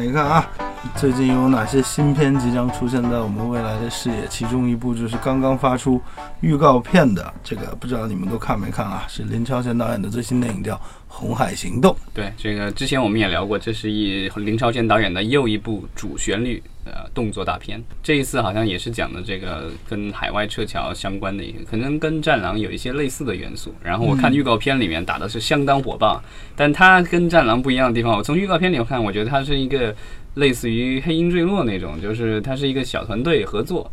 看一看啊，最近有哪些新片即将出现在我们未来的视野？其中一部就是刚刚发出预告片的，这个不知道你们都看没看啊？是林超贤导演的最新电影，叫《红海行动》。对，这个之前我们也聊过，这是一林超贤导演的又一部主旋律呃动作大片。这一次好像也是讲的这个跟海外撤侨相关的一个，可能跟《战狼》有一些类似的元素。然后我看预告片里面打的是相当火爆，但它跟《战狼》不一样的地方，我从预告片里看，我觉得它是一个类似于《黑鹰坠落》那种，就是它是一个小团队合作，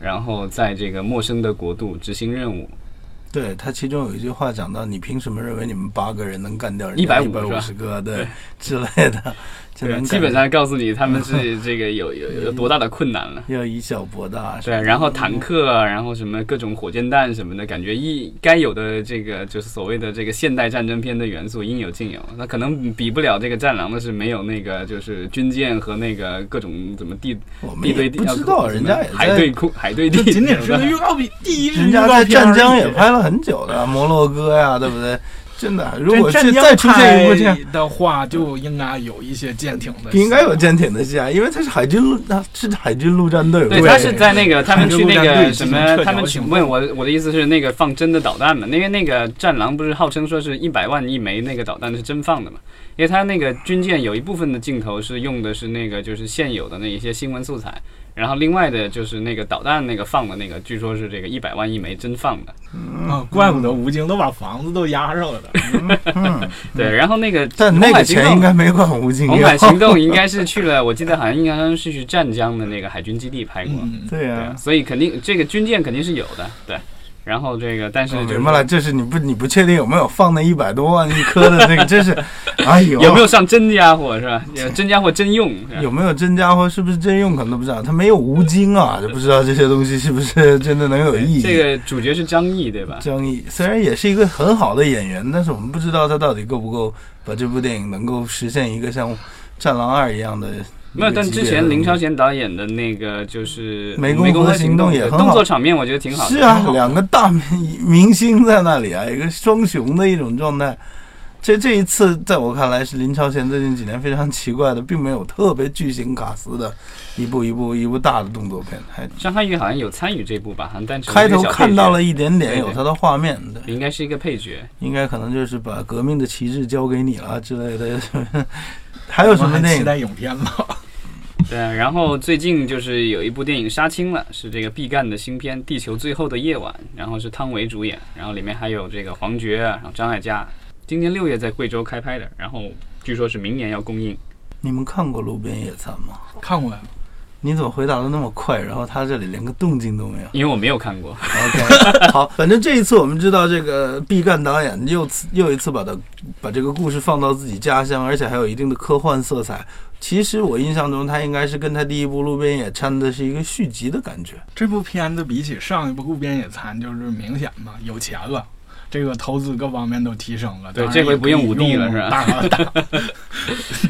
然后在这个陌生的国度执行任务。对他其中有一句话讲到：“你凭什么认为你们八个人能干掉一百五十个？”对，之类的。对，基本上告诉你他们是这个有有有多大的困难了，要以小博大。对，然后坦克，然后什么各种火箭弹什么的，感觉一该有的这个就是所谓的这个现代战争片的元素应有尽有。那可能比不了这个战狼的是没有那个就是军舰和那个各种怎么地地对地，不知道人家海对空海对地，仅仅是预告片第一人家在湛江也拍了很久的摩洛哥呀，对不对？真的，如果是再出现一部这样的话，就应该有一些舰艇的，应该有舰艇的戏啊，因为它是海军陆，它是海军陆战队。对，他是在那个他们去那个什么，他们请问我我的意思是那个放真的导弹嘛？因为那个战狼不是号称说是一百万一枚那个导弹是真放的嘛？因为他那个军舰有一部分的镜头是用的是那个就是现有的那一些新闻素材。然后另外的就是那个导弹那个放的那个，据说是这个一百万一枚真放的，啊，怪不得吴京都把房子都押上了的。对，然后那个但那个钱应该没管吴京。红海行动应该是去了，我记得好像应该是去湛江的那个海军基地拍过。对呀，所以肯定这个军舰肯定是有的，对。然后这个，但是明白了，这是你不你不确定有没有放那一百多万一颗的那个，这是，哎呦，有没有上真家伙是吧？真家伙真用，有没有真家伙？是不是真用？可能都不知道。他没有吴京啊，就不知道这些东西是不是 真的能有意义。这个主角是张译对吧？张译虽然也是一个很好的演员，但是我们不知道他到底够不够把这部电影能够实现一个像《战狼二》一样的。没有，但之前林超贤导演的那个就是《湄公河行动》也很好，动作场面我觉得挺好的。是啊，两个大明明星在那里啊，一个双雄的一种状态。这这一次，在我看来是林超贤最近几年非常奇怪的，并没有特别巨型卡司的一部一部一部大的动作片。还张涵予好像有参与这部吧？但开头看到了一点点有他的画面的，应该是一个配角，应该可能就是把革命的旗帜交给你了之类的。还有什么电影？期待影片吗？对，然后最近就是有一部电影杀青了，是这个毕赣的新片《地球最后的夜晚》，然后是汤唯主演，然后里面还有这个黄觉，然后张艾嘉，今年六月在贵州开拍的，然后据说是明年要公映。你们看过《路边野餐》吗？看过呀。你怎么回答的那么快？然后他这里连个动静都没有。因为我没有看过。OK，好，反正这一次我们知道这个毕赣导演又次又一次把他把这个故事放到自己家乡，而且还有一定的科幻色彩。其实我印象中，他应该是跟他第一部《路边野餐》的是一个续集的感觉。这部片子比起上一部《路边野餐》就是明显嘛，有钱了，这个投资各方面都提升了。对，这回不用五 D 了是吧？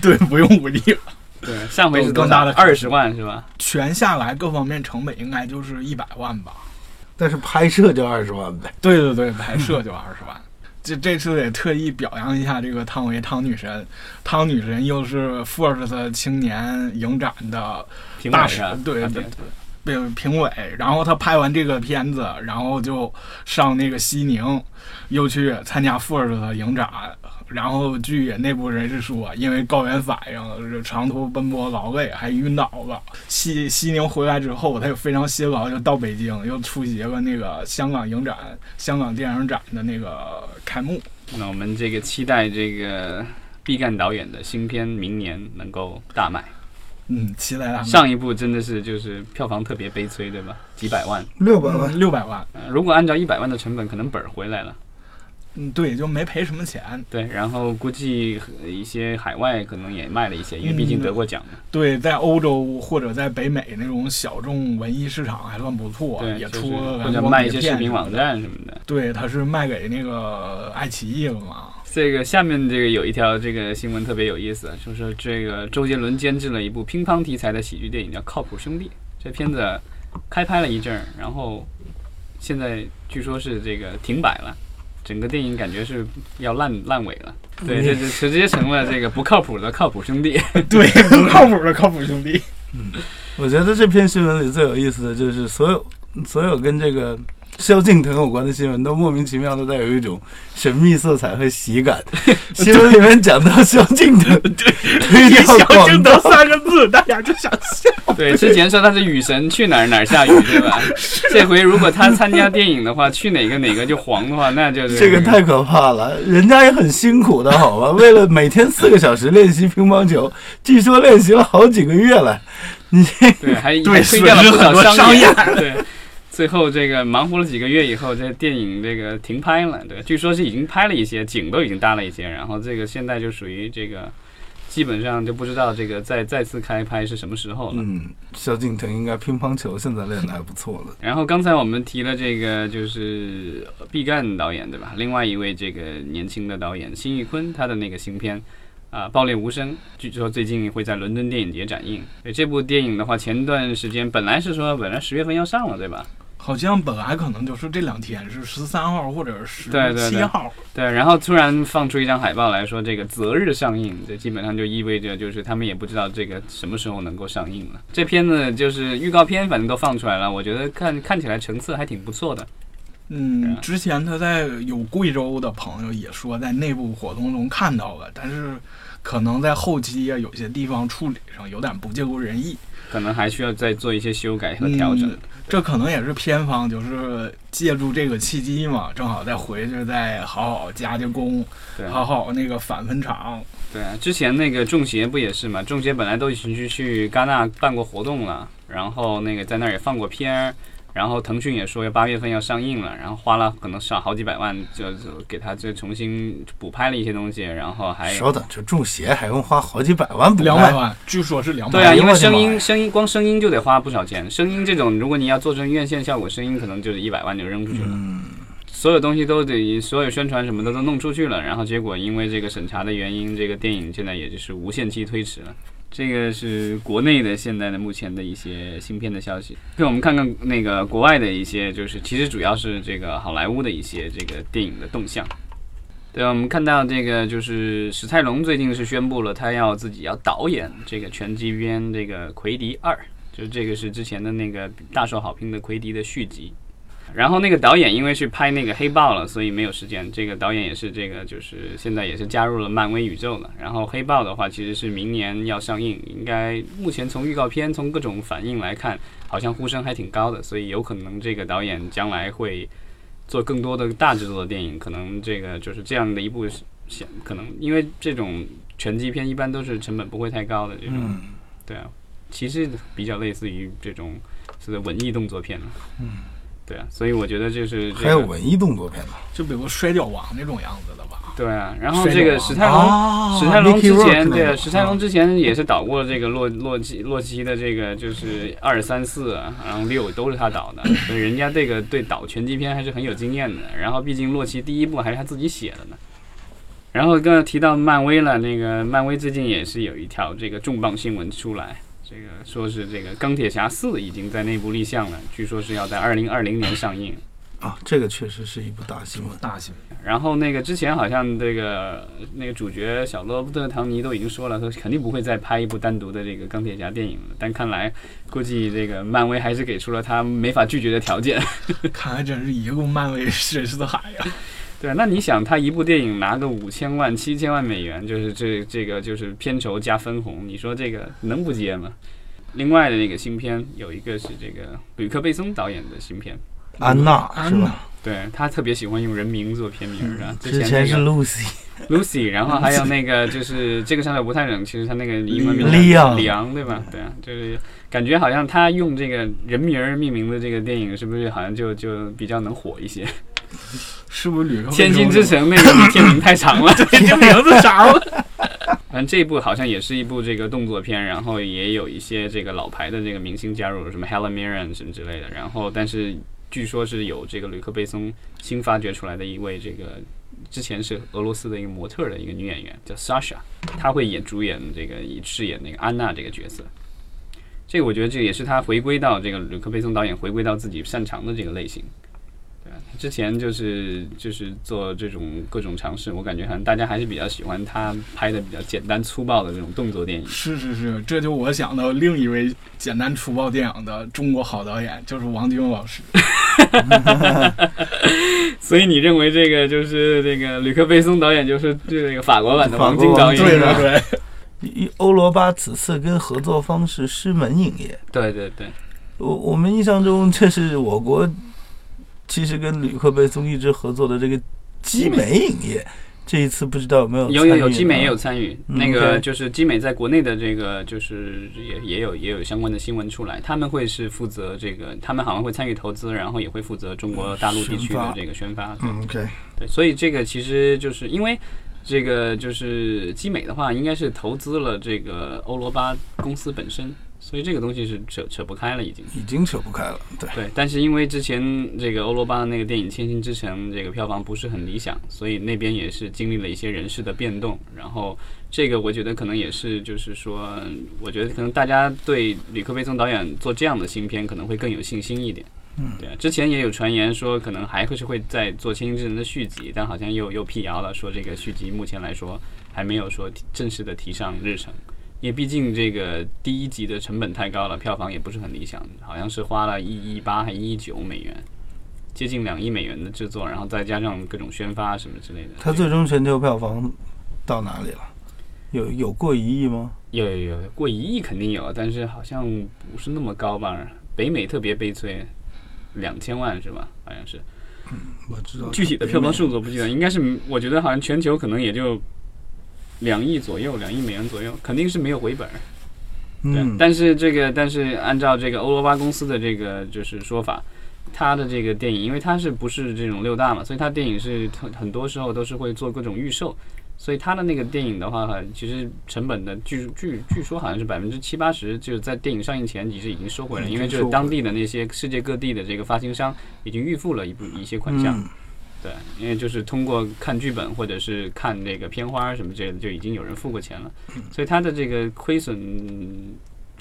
对，不用五 D 了。对，上回是更大的二十万是吧？全下来各方面成本应该就是一百万吧。但是拍摄就二十万呗。对对对，拍摄就二十万。这这次也特意表扬一下这个汤唯汤女神，汤女神又是 FIRST 青年影展的大使，对对对，评委。然后她拍完这个片子，然后就上那个西宁，又去参加 FIRST 的影展。然后据内部人士说，因为高原反应，长途奔波劳累，还晕倒了。西西宁回来之后，他又非常辛劳，又到北京，又出席了那个香港影展、香港电影展的那个开幕。那我们这个期待这个毕赣导演的新片明年能够大卖。嗯，期待啊！上一部真的是就是票房特别悲催，对吧？几百万，六百万，六百万。如果按照一百万的成本，可能本儿回来了。嗯，对，就没赔什么钱。对，然后估计一些海外可能也卖了一些，因为毕竟得过奖嘛。对，在欧洲或者在北美那种小众文艺市场还算不错，也出了或者卖一些视频网站什么的。对，他是卖给那个爱奇艺了嘛？这个下面这个有一条这个新闻特别有意思，就是这个周杰伦监制了一部乒乓题材的喜剧电影，叫《靠谱兄弟》。这片子开拍了一阵儿，然后现在据说是这个停摆了。整个电影感觉是要烂烂尾了。对，这就直接成了这个不靠谱的靠谱兄弟。对，不靠谱的靠谱兄弟。嗯，我觉得这篇新闻里最有意思的就是所有所有跟这个。萧敬腾有关的新闻都莫名其妙的带有一种神秘色彩和喜感。新闻里面讲到萧敬腾，对，萧敬腾三个字，大家就想笑。对，之前说他是雨神，去哪儿哪儿下雨，对吧？这回如果他参加电影的话，去哪个哪个就黄的话，那就是这个太可怕了。人家也很辛苦的，好吧？为了每天四个小时练习乒乓球，据说练习了好几个月了。你对，还对推掉了不少商业，对。最后这个忙活了几个月以后，这电影这个停拍了，对，据说是已经拍了一些景都已经搭了一些，然后这个现在就属于这个基本上就不知道这个再再次开拍是什么时候了。嗯，萧敬腾应该乒乓球现在练的还不错了。然后刚才我们提了这个就是毕赣导演对吧？另外一位这个年轻的导演辛玉坤他的那个新片啊《爆裂无声》，据说最近会在伦敦电影节展映。对这部电影的话，前段时间本来是说本来十月份要上了，对吧？好像本来可能就是这两天是十三号或者十七号，对，然后突然放出一张海报来说这个择日上映，这基本上就意味着就是他们也不知道这个什么时候能够上映了。这片子就是预告片，反正都放出来了，我觉得看看起来成色还挺不错的。嗯，之前他在有贵州的朋友也说在内部活动中看到了，但是可能在后期啊有些地方处理上有点不尽如人意。可能还需要再做一些修改和调整，这可能也是偏方就是借助这个契机嘛，正好再回去再好好加加工，好好那个返分场。对啊，之前那个中邪不也是嘛？中邪本来都已经去去戛纳办过活动了，然后那个在那儿也放过片儿。然后腾讯也说要八月份要上映了，然后花了可能上好几百万，就就给他这重新补拍了一些东西，然后还稍等，这中邪还用花好几百万补？两百万，据说是两百万。对啊，因为声音声音光声音就得花不少钱，声音这种如果你要做成院线效果，声音可能就是一百万就扔出去了。嗯，所有东西都得所有宣传什么的都弄出去了，然后结果因为这个审查的原因，这个电影现在也就是无限期推迟了。这个是国内的现在的目前的一些芯片的消息。那我们看看那个国外的一些，就是其实主要是这个好莱坞的一些这个电影的动向。对，我们看到这个就是史泰龙最近是宣布了，他要自己要导演这个拳击片这个《魁迪二》，就是这个是之前的那个大受好评的《魁迪》的续集。然后那个导演因为去拍那个黑豹了，所以没有时间。这个导演也是这个，就是现在也是加入了漫威宇宙了。然后黑豹的话，其实是明年要上映，应该目前从预告片、从各种反应来看，好像呼声还挺高的。所以有可能这个导演将来会做更多的大制作的电影。可能这个就是这样的一部，想可能因为这种拳击片一般都是成本不会太高的这种，对啊，其实比较类似于这种是的文艺动作片了，嗯。对啊，所以我觉得就是还有文艺动作片呢，就比如《摔跤王》那种样子的吧。对啊，然后这个史泰龙，史泰龙之前对史泰龙之前也是导过这个洛洛基洛基的这个就是二三四，然后六都是他导的，所以人家这个对导拳击片还是很有经验的。然后毕竟洛基第一部还是他自己写的呢。然后刚才提到漫威了，那个漫威最近也是有一条这个重磅新闻出来。这个说是这个钢铁侠四已经在内部立项了，据说是要在二零二零年上映啊，这个确实是一部大新闻，大新闻。然后那个之前好像这个那个主角小罗伯特·唐尼都已经说了，说肯定不会再拍一部单独的这个钢铁侠电影了。但看来估计这个漫威还是给出了他没法拒绝的条件。看来真是一个漫威深似海呀。对，那你想，他一部电影拿个五千万、七千万美元，就是这这个就是片酬加分红，你说这个能不接吗？另外的那个新片有一个是这个吕克·贝松导演的新片《安娜》，是吧？对他特别喜欢用人名做片名的，之前是 Lucy，Lucy，然后还有那个就是这个上面不太冷，其实他那个英文名李昂，李昂对吧？对啊，就是感觉好像他用这个人名命名的这个电影，是不是好像就就比较能火一些？是不是吕天津之城那个片名太长了，对，这名字长了。反正这一部好像也是一部这个动作片，然后也有一些这个老牌的这个明星加入，什么 Helen Mirren 什么之类的。然后，但是据说是有这个吕克贝松新发掘出来的一位这个之前是俄罗斯的一个模特的一个女演员叫 Sasha，她会演主演这个以饰演那个安娜这个角色。这个我觉得这也是他回归到这个吕克贝松导演回归到自己擅长的这个类型。之前就是就是做这种各种尝试，我感觉好像大家还是比较喜欢他拍的比较简单粗暴的这种动作电影。是是是，这就我想到另一位简单粗暴电影的中国好导演，就是王晶老师。所以你认为这个就是这个吕克·贝松导演就是这个法国版的王晶导演？对对对。欧罗巴此次跟合作方是狮门影业。对对对。我我们印象中，这是我国其实跟吕克贝松一直合作的这个基美影业，这一次不知道有没有有有有基美也有参与。那个就是基美在国内的这个就是也也有也有相关的新闻出来，他们会是负责这个，他们好像会参与投资，然后也会负责中国大陆地区的这个宣发。嗯，OK，对，所以这个其实就是因为这个就是基美的话，应该是投资了这个欧罗巴公司本身。所以这个东西是扯扯不开了，已经已经扯不开了，对对。但是因为之前这个欧罗巴的那个电影《千星之城》这个票房不是很理想，所以那边也是经历了一些人事的变动。然后这个我觉得可能也是，就是说，我觉得可能大家对吕克·贝松导演做这样的新片可能会更有信心一点。嗯，对啊。之前也有传言说可能还会是会在做《千星之城》的续集，但好像又又辟谣了，说这个续集目前来说还没有说正式的提上日程。因为毕竟这个第一集的成本太高了，票房也不是很理想，好像是花了一亿八还一亿九美元，接近两亿美元的制作，然后再加上各种宣发什么之类的。它最终全球票房到哪里了？有有过一亿吗？有有有过一亿肯定有，但是好像不是那么高吧？北美特别悲催，两千万是吧？好像是。嗯，我知道。具体的票房数字不记得，应该是我觉得好像全球可能也就。两亿左右，两亿美元左右，肯定是没有回本。嗯，但是这个，但是按照这个欧罗巴公司的这个就是说法，他的这个电影，因为他是不是这种六大嘛，所以他电影是很很多时候都是会做各种预售，所以他的那个电影的话，哈，其实成本的据据据说好像是百分之七八十，就是在电影上映前其实已经收回了，因为就是当地的那些世界各地的这个发行商已经预付了一部一些款项。对，因为就是通过看剧本或者是看那个片花什么之类的，就已经有人付过钱了，所以他的这个亏损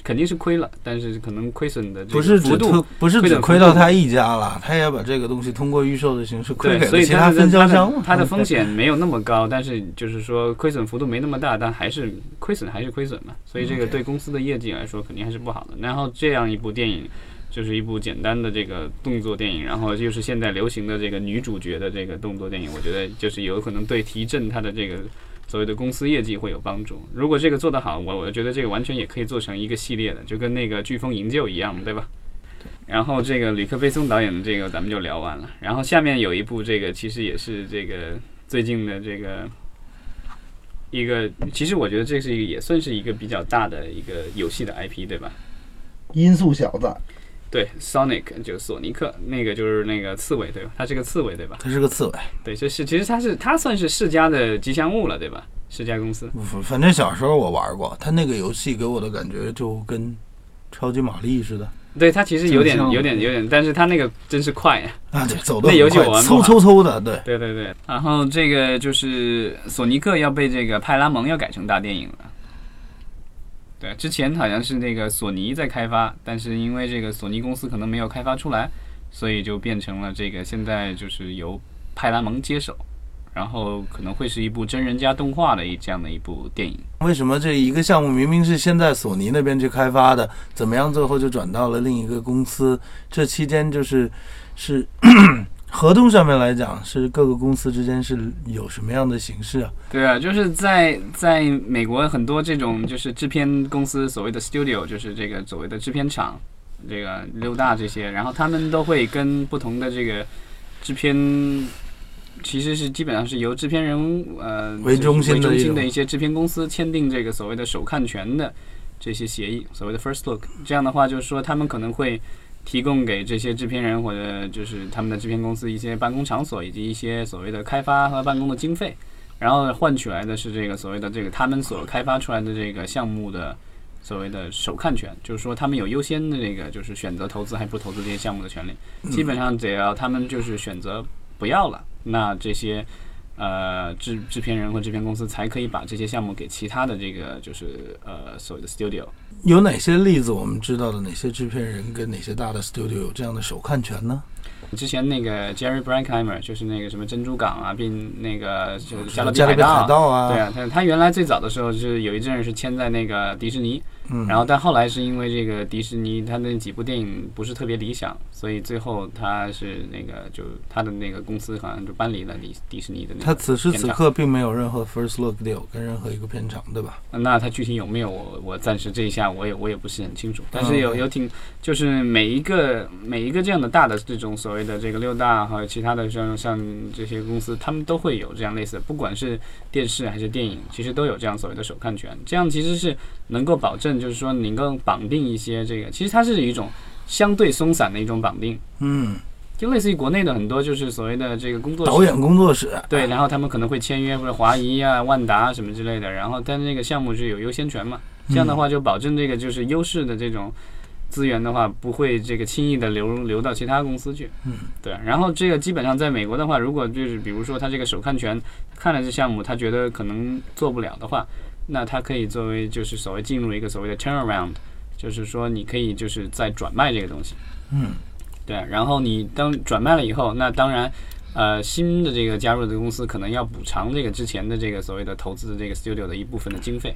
肯定是亏了，但是可能亏损的不是幅度不是只亏到他一家了，他也把这个东西通过预售的形式亏给了其他分销商。他的风险没有那么高，但是就是说亏损幅度没那么大，但还是亏损还是亏损嘛，所以这个对公司的业绩来说肯定还是不好的。然后这样一部电影。就是一部简单的这个动作电影，然后又是现在流行的这个女主角的这个动作电影，我觉得就是有可能对提振它的这个所谓的公司业绩会有帮助。如果这个做得好，我我觉得这个完全也可以做成一个系列的，就跟那个《飓风营救》一样，对吧？然后这个吕克·贝松导演的这个咱们就聊完了，然后下面有一部这个其实也是这个最近的这个一个，其实我觉得这是一个也算是一个比较大的一个游戏的 IP，对吧？音速小子。对，Sonic 就索尼克，那个就是那个刺猬，对吧？它是个刺猬，对吧？它是个刺猬。对，就是其实它是它算是世嘉的吉祥物了，对吧？世嘉公司。反正小时候我玩过，它那个游戏给我的感觉就跟超级玛丽似的。对，它其实有点有点有点，但是它那个真是快呀！啊，对，走的那游戏我玩过，嗖嗖嗖的，对。对对对。然后这个就是索尼克要被这个派拉蒙要改成大电影了。对，之前好像是那个索尼在开发，但是因为这个索尼公司可能没有开发出来，所以就变成了这个现在就是由派拉蒙接手，然后可能会是一部真人加动画的一这样的一部电影。为什么这一个项目明明是现在索尼那边去开发的，怎么样最后就转到了另一个公司？这期间就是是。合同上面来讲，是各个公司之间是有什么样的形式啊？对啊，就是在在美国很多这种就是制片公司，所谓的 studio，就是这个所谓的制片厂，这个六大这些，然后他们都会跟不同的这个制片，其实是基本上是由制片人呃为中心的一些制片公司签订这个所谓的首看权的这些协议，所谓的 first look。这样的话，就是说他们可能会。提供给这些制片人或者就是他们的制片公司一些办公场所以及一些所谓的开发和办公的经费，然后换取来的是这个所谓的这个他们所开发出来的这个项目的所谓的首看权，就是说他们有优先的这个就是选择投资还不投资这些项目的权利。基本上只要他们就是选择不要了，那这些。呃，制制片人和制片公司才可以把这些项目给其他的这个就是呃所谓的 studio。有哪些例子我们知道的？哪些制片人跟哪些大的 studio 有这样的首看权呢？之前那个 Jerry Bruckheimer 就是那个什么珍珠港啊，并那个就是加勒比海盗啊，对啊，他他原来最早的时候是有一阵是签在那个迪士尼。嗯，然后但后来是因为这个迪士尼，他那几部电影不是特别理想，所以最后他是那个就他的那个公司好像就搬离了迪迪士尼的那个。他此时此刻并没有任何 first look deal 跟任何一个片场，对吧？那他具体有没有？我我暂时这一下我也我也不是很清楚。但是有有挺就是每一个每一个这样的大的这种所谓的这个六大还有其他的像像这些公司，他们都会有这样类似，不管是电视还是电影，其实都有这样所谓的首看权。这样其实是能够保证。就是说，能够绑定一些这个，其实它是一种相对松散的一种绑定，嗯，就类似于国内的很多就是所谓的这个工作导演工作室，对，然后他们可能会签约或者华谊啊、万达什么之类的，然后但是那个项目是有优先权嘛，这样的话就保证这个就是优势的这种资源的话不会这个轻易的流流到其他公司去，嗯，对，然后这个基本上在美国的话，如果就是比如说他这个首看权看了这项目，他觉得可能做不了的话。那他可以作为就是所谓进入一个所谓的 turnaround，就是说你可以就是在转卖这个东西，嗯，对，然后你当转卖了以后，那当然，呃，新的这个加入的公司可能要补偿这个之前的这个所谓的投资的这个 studio 的一部分的经费，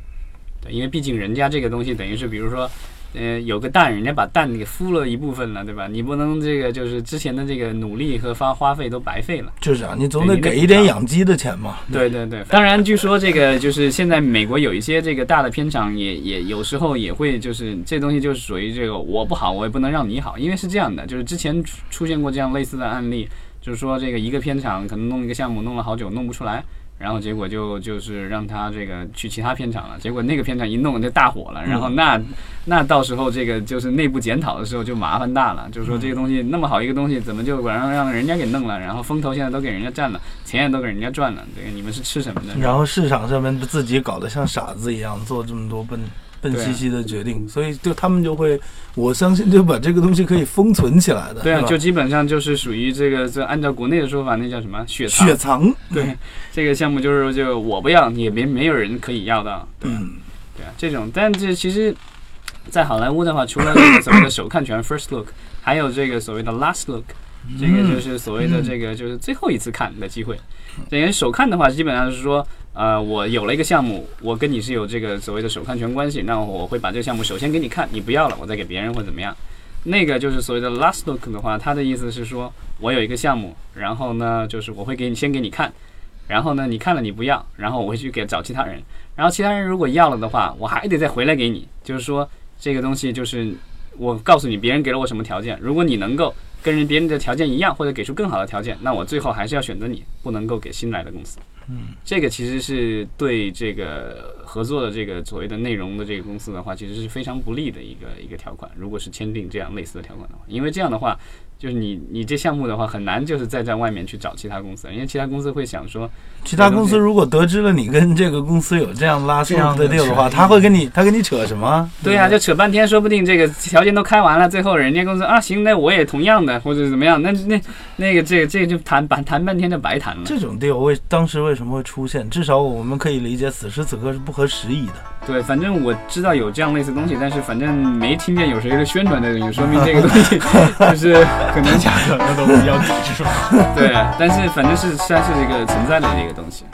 对，因为毕竟人家这个东西等于是比如说。呃，有个蛋，人家把蛋给孵了一部分了，对吧？你不能这个就是之前的这个努力和花花费都白费了。就是啊，你总得给一点养鸡的钱嘛。对对对。当然，据说这个就是现在美国有一些这个大的片场也也有时候也会就是这东西就是属于这个我不好，我也不能让你好，因为是这样的，就是之前出现过这样类似的案例，就是说这个一个片场可能弄一个项目弄了好久弄不出来。然后结果就就是让他这个去其他片场了，结果那个片场一弄就大火了，然后那那到时候这个就是内部检讨的时候就麻烦大了，就是说这个东西那么好一个东西，怎么就晚上让人家给弄了，然后风头现在都给人家占了，钱也都给人家赚了，这个你们是吃什么的？然后市场上面自己搞得像傻子一样做这么多笨。笨兮兮的决定，所以就他们就会，我相信就把这个东西可以封存起来的。对啊，就基本上就是属于这个，这按照国内的说法，那叫什么雪藏雪藏。对，这个项目就是就我不要，也没没有人可以要到。嗯，对啊，这种，但这其实，在好莱坞的话，除了这个所谓的首看权 （first look），还有这个所谓的 last look，这个就是所谓的这个就是最后一次看的机会。等于首看的话，基本上是说。呃，我有了一个项目，我跟你是有这个所谓的首看权关系，那我会把这个项目首先给你看，你不要了，我再给别人或怎么样。那个就是所谓的 last look 的话，他的意思是说我有一个项目，然后呢，就是我会给你先给你看，然后呢，你看了你不要，然后我会去给找其他人，然后其他人如果要了的话，我还得再回来给你，就是说这个东西就是我告诉你别人给了我什么条件，如果你能够跟人别人的条件一样，或者给出更好的条件，那我最后还是要选择你，不能够给新来的公司。嗯，这个其实是对这个合作的这个所谓的内容的这个公司的话，其实是非常不利的一个一个条款。如果是签订这样类似的条款的话，因为这样的话。就是你，你这项目的话很难，就是再在外面去找其他公司，因为其他公司会想说，其他公司如果得知了你跟这个公司有这样拉这样的 deal 的话，他会跟你，他跟你扯什么？对呀，就扯半天，说不定这个条件都开完了，最后人家公司啊，行，那我也同样的，或者怎么样，那那那个这个这个就谈谈谈半天就白谈了。这种 deal 为当时为什么会出现？至少我们可以理解，此时此刻是不合时宜的。对，反正我知道有这样类似东西，但是反正没听见有谁的宣传的，就说明这个东西 就是可能 价格。都比较抵制，是吧？对，但是反正是算是一个存在的一个东西。